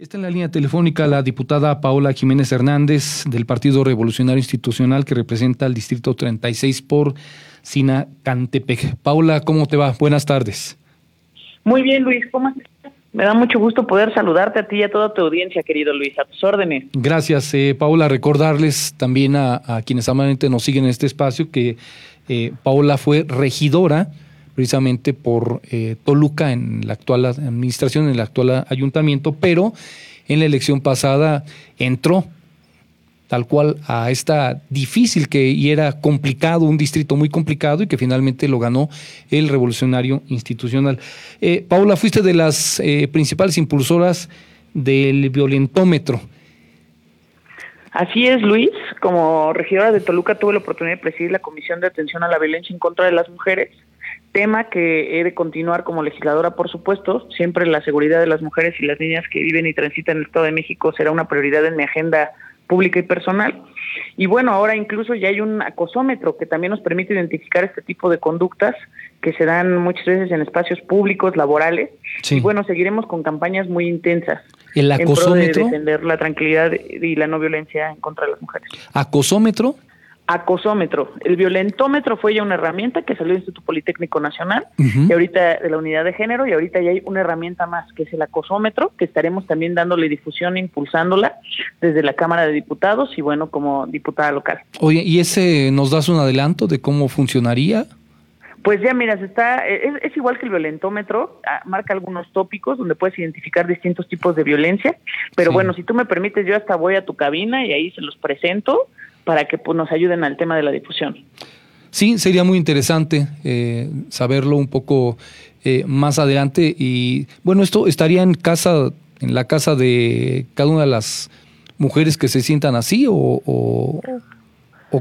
Está en la línea telefónica la diputada Paola Jiménez Hernández del Partido Revolucionario Institucional que representa al Distrito 36 por Sinacantepec. Paola, ¿cómo te va? Buenas tardes. Muy bien, Luis, ¿cómo estás? Me da mucho gusto poder saludarte a ti y a toda tu audiencia, querido Luis, a tus órdenes. Gracias, eh, Paola. Recordarles también a, quienes amablemente nos siguen en este espacio que eh, Paola fue regidora precisamente por eh, Toluca en la actual administración, en el actual ayuntamiento, pero en la elección pasada entró tal cual a esta difícil que y era complicado, un distrito muy complicado y que finalmente lo ganó el revolucionario institucional. Eh, Paula, fuiste de las eh, principales impulsoras del violentómetro. Así es, Luis. Como regidora de Toluca tuve la oportunidad de presidir la Comisión de Atención a la Violencia en contra de las Mujeres tema que he de continuar como legisladora, por supuesto. Siempre la seguridad de las mujeres y las niñas que viven y transitan en el Estado de México será una prioridad en mi agenda pública y personal. Y bueno, ahora incluso ya hay un acosómetro que también nos permite identificar este tipo de conductas que se dan muchas veces en espacios públicos, laborales. Y bueno, seguiremos con campañas muy intensas. ¿El acosómetro? En defender la tranquilidad y la no violencia en contra de las mujeres. ¿Acosómetro? Acosómetro. El violentómetro fue ya una herramienta que salió del Instituto Politécnico Nacional y ahorita de la unidad de género y ahorita ya hay una herramienta más que es el acosómetro que estaremos también dándole difusión, impulsándola desde la Cámara de Diputados y bueno como diputada local. Oye, ¿y ese nos das un adelanto de cómo funcionaría? Pues ya miras, está, es, igual que el violentómetro, ah, marca algunos tópicos donde puedes identificar distintos tipos de violencia, pero bueno, si tú me permites, yo hasta voy a tu cabina y ahí se los presento para que pues, nos ayuden al tema de la difusión. Sí, sería muy interesante eh, saberlo un poco eh, más adelante. Y bueno, esto estaría en casa, en la casa de cada una de las mujeres que se sientan así o, o,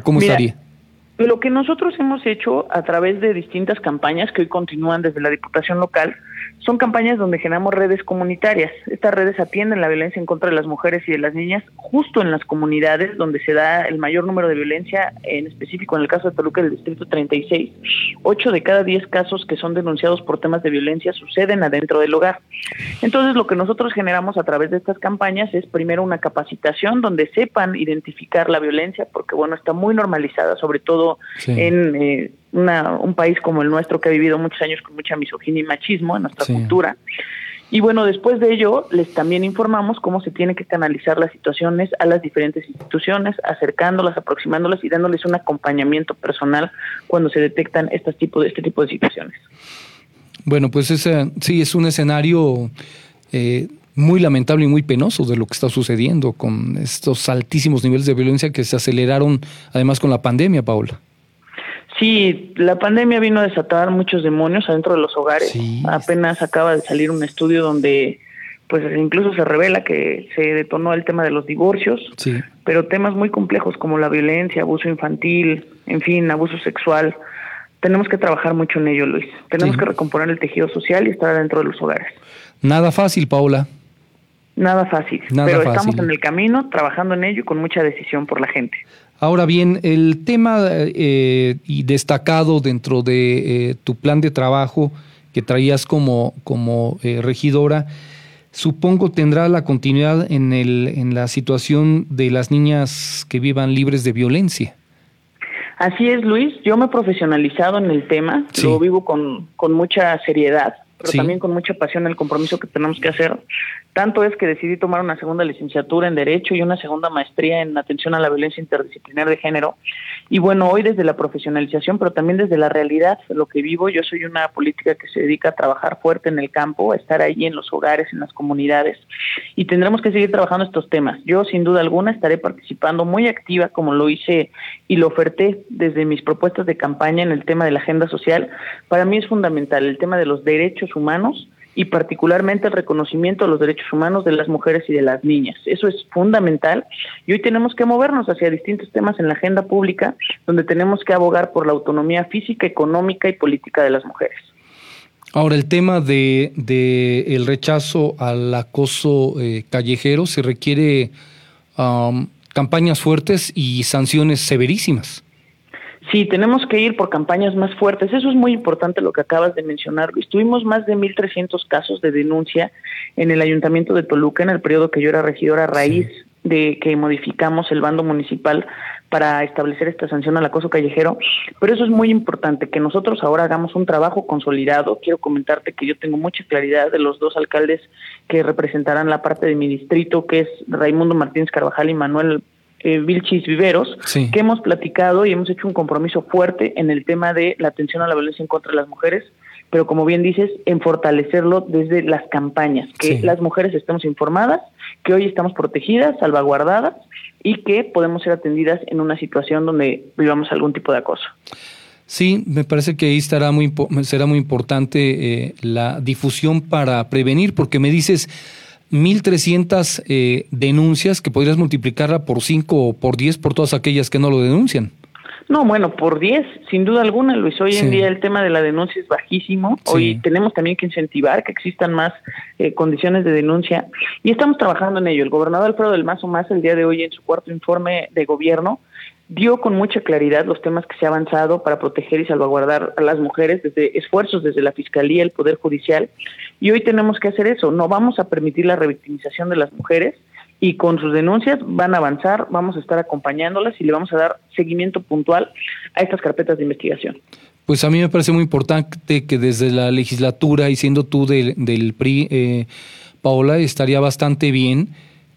cómo estaría. Lo que nosotros hemos hecho a través de distintas campañas que hoy continúan desde la Diputación Local son campañas donde generamos redes comunitarias. Estas redes atienden la violencia en contra de las mujeres y de las niñas justo en las comunidades donde se da el mayor número de violencia, en específico en el caso de Toluca del Distrito 36. Ocho de cada diez casos que son denunciados por temas de violencia suceden adentro del hogar. Entonces lo que nosotros generamos a través de estas campañas es primero una capacitación donde sepan identificar la violencia, porque bueno, está muy normalizada, sobre todo en... Eh, un país como el nuestro que ha vivido muchos años con mucha misoginia y machismo en nuestra cultura. Y bueno, después de ello, les también informamos cómo se tiene que canalizar las situaciones a las diferentes instituciones, acercándolas, aproximándolas y dándoles un acompañamiento personal cuando se detectan este tipo de, este tipo de situaciones. Bueno, pues ese, sí, es un escenario eh, muy lamentable y muy penoso de lo que está sucediendo con estos altísimos niveles de violencia que se aceleraron además con la pandemia, Paula. Sí, la pandemia vino a desatar muchos demonios adentro de los hogares. Apenas acaba de salir un estudio donde pues incluso se revela que se detonó el tema de los divorcios, pero temas muy complejos como la violencia, abuso infantil, en fin, abuso sexual. Tenemos que trabajar mucho en ello, Luis. Tenemos que recomponer el tejido social y estar dentro de los hogares. Nada fácil, Paula. Nada fácil, pero estamos en el camino, trabajando en ello y con mucha decisión por la gente. Ahora bien, el tema eh, y destacado dentro de eh, tu plan de trabajo que traías como, como eh, regidora, supongo tendrá la continuidad en, el, en la situación de las niñas que vivan libres de violencia. Así es, Luis. Yo me he profesionalizado en el tema, lo vivo con, con mucha seriedad pero también con mucha pasión el compromiso que tenemos que hacer. Tanto es que decidí tomar una segunda licenciatura en Derecho y una segunda maestría en Atención a la Violencia Interdisciplinar de Género. Y bueno, hoy desde la profesionalización, pero también desde la realidad, lo que vivo, yo soy una política que se dedica a trabajar fuerte en el campo, a estar ahí en los hogares, en las comunidades. Y tendremos que seguir trabajando estos temas. Yo, sin duda alguna, estaré participando muy activa, como lo hice y lo oferté desde mis propuestas de campaña en el tema de la agenda social. Para mí es fundamental el tema de los derechos humanos y particularmente el reconocimiento de los derechos humanos de las mujeres y de las niñas. Eso es fundamental y hoy tenemos que movernos hacia distintos temas en la agenda pública donde tenemos que abogar por la autonomía física, económica y política de las mujeres. Ahora, el tema de, el rechazo al acoso eh, callejero se requiere campañas fuertes y sanciones severísimas. Sí, tenemos que ir por campañas más fuertes. Eso es muy importante lo que acabas de mencionar, Luis. Tuvimos más de 1.300 casos de denuncia en el Ayuntamiento de Toluca en el periodo que yo era regidora a raíz de que modificamos el bando municipal para establecer esta sanción al acoso callejero, pero eso es muy importante, que nosotros ahora hagamos un trabajo consolidado. Quiero comentarte que yo tengo mucha claridad de los dos alcaldes que representarán la parte de mi distrito, que es Raimundo Martínez Carvajal y Manuel eh, Vilchis Viveros, que hemos platicado y hemos hecho un compromiso fuerte en el tema de la atención a la violencia en contra de las mujeres, pero como bien dices, en fortalecerlo desde las campañas, que las mujeres estemos informadas, que hoy estamos protegidas, salvaguardadas y que podemos ser atendidas en una situación donde vivamos algún tipo de acoso. Sí, me parece que ahí estará muy, será muy importante eh, la difusión para prevenir, porque me dices 1.300 eh, denuncias que podrías multiplicarla por 5 o por 10 por todas aquellas que no lo denuncian. No, bueno, por 10, sin duda alguna, Luis. Hoy en día el tema de la denuncia es bajísimo. Hoy tenemos también que incentivar que existan más eh, condiciones de denuncia y estamos trabajando en ello. El gobernador Alfredo del Mazo Más el día de hoy en su cuarto informe de gobierno dio con mucha claridad los temas que se ha avanzado para proteger y salvaguardar a las mujeres desde esfuerzos desde la Fiscalía, el Poder Judicial. Y hoy tenemos que hacer eso. No vamos a permitir la revictimización de las mujeres y con sus denuncias van a avanzar, vamos a estar acompañándolas y le vamos a dar seguimiento puntual a estas carpetas de investigación. Pues a mí me parece muy importante que desde la legislatura y siendo tú del, del PRI, eh, Paola, estaría bastante bien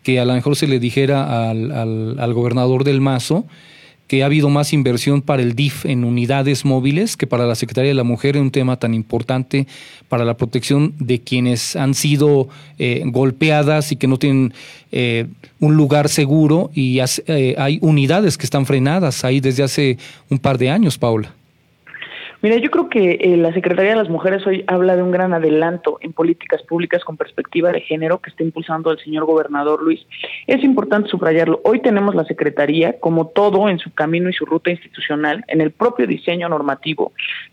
que a lo mejor se le dijera al, al, al gobernador del Mazo que ha habido más inversión para el DIF en unidades móviles que para la Secretaría de la Mujer en un tema tan importante para la protección de quienes han sido eh, golpeadas y que no tienen eh, un lugar seguro y eh, hay unidades que están frenadas ahí desde hace un par de años, Paula. Mira, yo creo que eh, la Secretaría de las Mujeres hoy habla de un gran adelanto en políticas públicas con perspectiva de género que está impulsando el señor gobernador Luis. Es importante subrayarlo. Hoy tenemos la Secretaría, como todo en su camino y su ruta institucional, en el propio diseño normativo,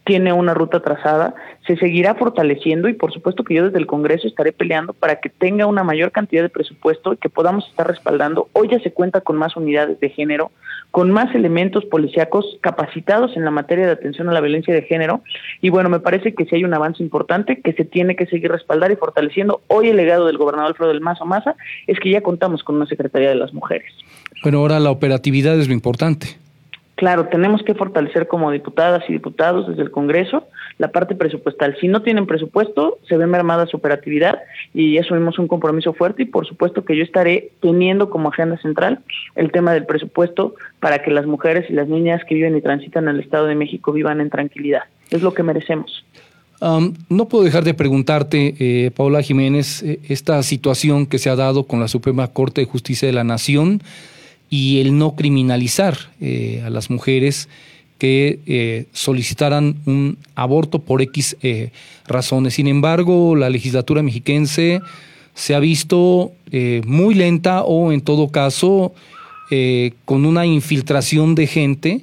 tiene una ruta trazada, se seguirá fortaleciendo y por supuesto que yo desde el Congreso estaré peleando para que tenga una mayor cantidad de presupuesto y que podamos estar respaldando. Hoy ya se cuenta con más unidades de género, con más elementos policíacos capacitados en la materia de atención a la violencia de género. Y bueno, me parece que sí hay un avance importante que se tiene que seguir respaldar y fortaleciendo. Hoy el legado del gobernador Alfredo del Mazo Maza es que ya contamos con una Secretaría de las Mujeres. Bueno, ahora la operatividad es lo importante. Claro, tenemos que fortalecer como diputadas y diputados desde el Congreso la parte presupuestal. Si no tienen presupuesto, se ve mermada su operatividad y asumimos un compromiso fuerte y por supuesto que yo estaré teniendo como agenda central el tema del presupuesto para que las mujeres y las niñas que viven y transitan en el Estado de México vivan en tranquilidad. Es lo que merecemos. no puedo dejar de preguntarte, eh, Paula Jiménez, eh, esta situación que se ha dado con la Suprema Corte de Justicia de la Nación y el no criminalizar eh, a las mujeres que eh, solicitaran un aborto por X eh, razones. Sin embargo, la legislatura mexiquense se ha visto muy lenta o en todo caso con una infiltración de gente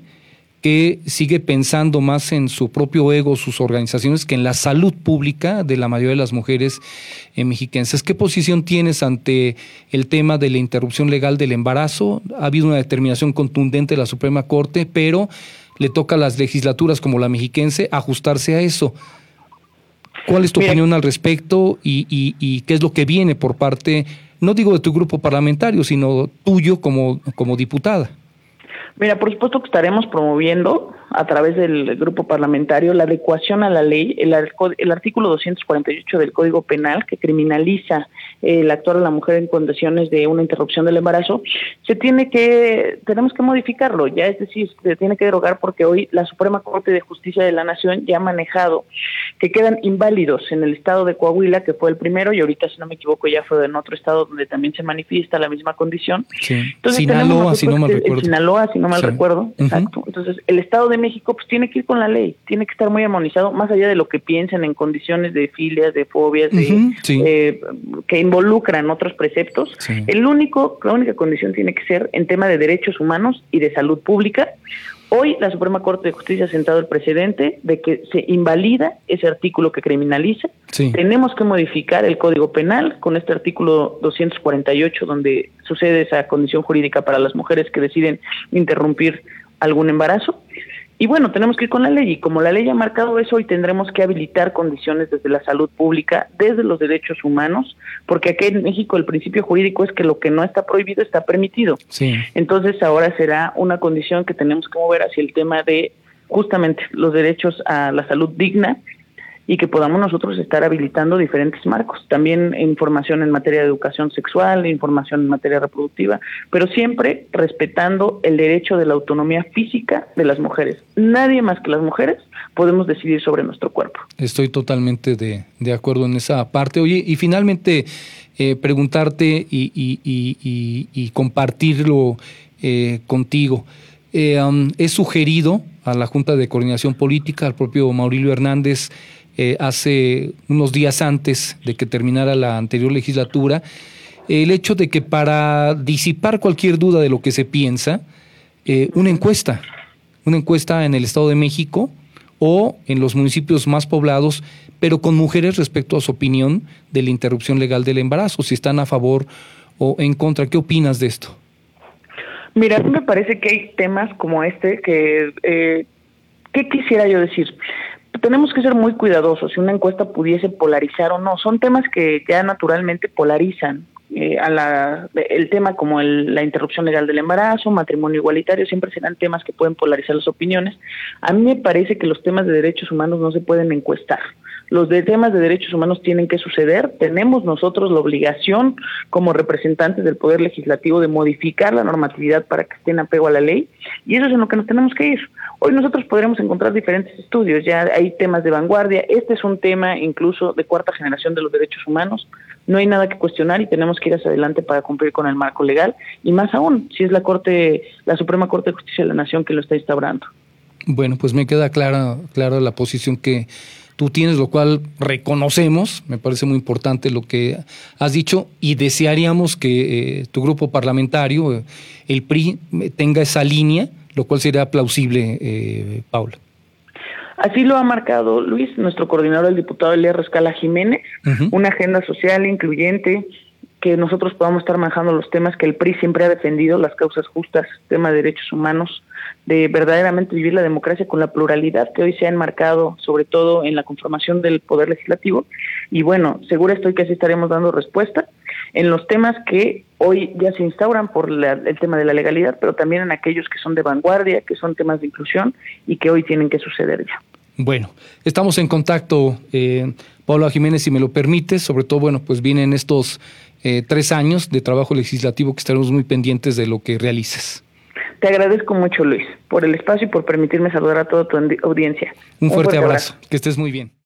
que sigue pensando más en su propio ego, sus organizaciones, que en la salud pública de la mayoría de las mujeres eh, mexiquenses. ¿Qué posición tienes ante el tema de la interrupción legal del embarazo? Ha habido una determinación contundente de la Suprema Corte, pero le toca a las legislaturas como la mexiquense ajustarse a eso. ¿Cuál es tu opinión al respecto y, y, qué es lo que viene por parte, no digo de tu grupo parlamentario, sino tuyo como, como diputada? Mira, por supuesto que estaremos promoviendo a través del grupo parlamentario la adecuación a la ley, el, el artículo 248 del Código Penal que criminaliza el actuar a la mujer en condiciones de una interrupción del embarazo, se tiene que, tenemos que modificarlo, ya es decir, se tiene que derogar porque hoy la Suprema Corte de Justicia de la Nación ya ha manejado que quedan inválidos en el estado de Coahuila, que fue el primero, y ahorita, si no me equivoco, ya fue en otro estado donde también se manifiesta la misma condición. Entonces, Sinaloa, si no mal recuerdo. Sinaloa, si no mal recuerdo, exacto. Entonces, el Estado de México pues tiene que ir con la ley, tiene que estar muy armonizado, más allá de lo que piensen en condiciones de filias, de fobias, de, eh, que involucran otros preceptos. El único, la única condición tiene que ser en tema de derechos humanos y de salud pública. Hoy la Suprema Corte de Justicia ha sentado el precedente de que se invalida ese artículo que criminaliza. Tenemos que modificar el Código Penal con este artículo 248 donde sucede esa condición jurídica para las mujeres que deciden interrumpir algún embarazo Y bueno, tenemos que ir con la ley y como la ley ha marcado eso, hoy tendremos que habilitar condiciones desde la salud pública, desde los derechos humanos, porque aquí en México el principio jurídico es que lo que no está prohibido está permitido. Sí. Entonces ahora será una condición que tenemos que mover hacia el tema de justamente los derechos a la salud digna y que podamos nosotros estar habilitando diferentes marcos, también información en materia de educación sexual, información en materia reproductiva, pero siempre respetando el derecho de la autonomía física de las mujeres. Nadie más que las mujeres podemos decidir sobre nuestro cuerpo. Estoy totalmente de, de acuerdo en esa parte. Oye, y finalmente eh, preguntarte y, y, compartirlo eh, contigo. Eh, he sugerido a la Junta de Coordinación Política, al propio Maurilio Hernández, eh, hace unos días antes de que terminara la anterior legislatura, el hecho de que para disipar cualquier duda de lo que se piensa, eh, una encuesta, una encuesta en el Estado de México o en los municipios más poblados, pero con mujeres respecto a su opinión de la interrupción legal del embarazo, si están a favor o en contra. ¿Qué opinas de esto? Mira, me parece que hay temas como este que, eh, ¿qué quisiera yo decir? Tenemos que ser muy cuidadosos si una encuesta pudiese polarizar o no. Son temas que ya naturalmente polarizan. Eh, a la, el tema como la interrupción legal del embarazo, matrimonio igualitario, siempre serán temas que pueden polarizar las opiniones. A mí me parece que los temas de derechos humanos no se pueden encuestar. Los de temas de derechos humanos tienen que suceder. Tenemos nosotros la obligación como representantes del Poder Legislativo de modificar la normatividad para que esté en apego a la ley y eso es en lo que nos tenemos que ir. Hoy nosotros podremos encontrar diferentes estudios, ya hay temas de vanguardia, este es un tema incluso de cuarta generación de los derechos humanos, no hay nada que cuestionar y tenemos que ir hacia adelante para cumplir con el marco legal y más aún si es la Corte, la Suprema Corte de Justicia de la Nación que lo está instaurando. Bueno, pues me queda clara, clara la posición que tú tienes, lo cual reconocemos, me parece muy importante lo que has dicho y desearíamos que eh, tu grupo parlamentario, eh, el PRI, tenga esa línea lo cual sería plausible, eh, Paula. Así lo ha marcado Luis, nuestro coordinador, el diputado Elías Rescala Jiménez, una agenda social incluyente, que nosotros podamos estar manejando los temas que el PRI siempre ha defendido, las causas justas, tema de derechos humanos, de verdaderamente vivir la democracia con la pluralidad que hoy se ha enmarcado, sobre todo en la conformación del Poder Legislativo. Y bueno, seguro estoy que así estaremos dando respuesta en los temas que hoy ya se instauran por el tema de la legalidad, pero también en aquellos que son de vanguardia, que son temas de inclusión y que hoy tienen que suceder ya. Bueno, estamos en contacto, eh, Pablo Jiménez, si me lo permite, sobre todo, bueno, pues vienen estos eh, tres años de trabajo legislativo que estaremos muy pendientes de lo que realices. Te agradezco mucho, Luis, por el espacio y por permitirme saludar a toda tu audiencia. Un, fuerte, abrazo. Que estés muy bien.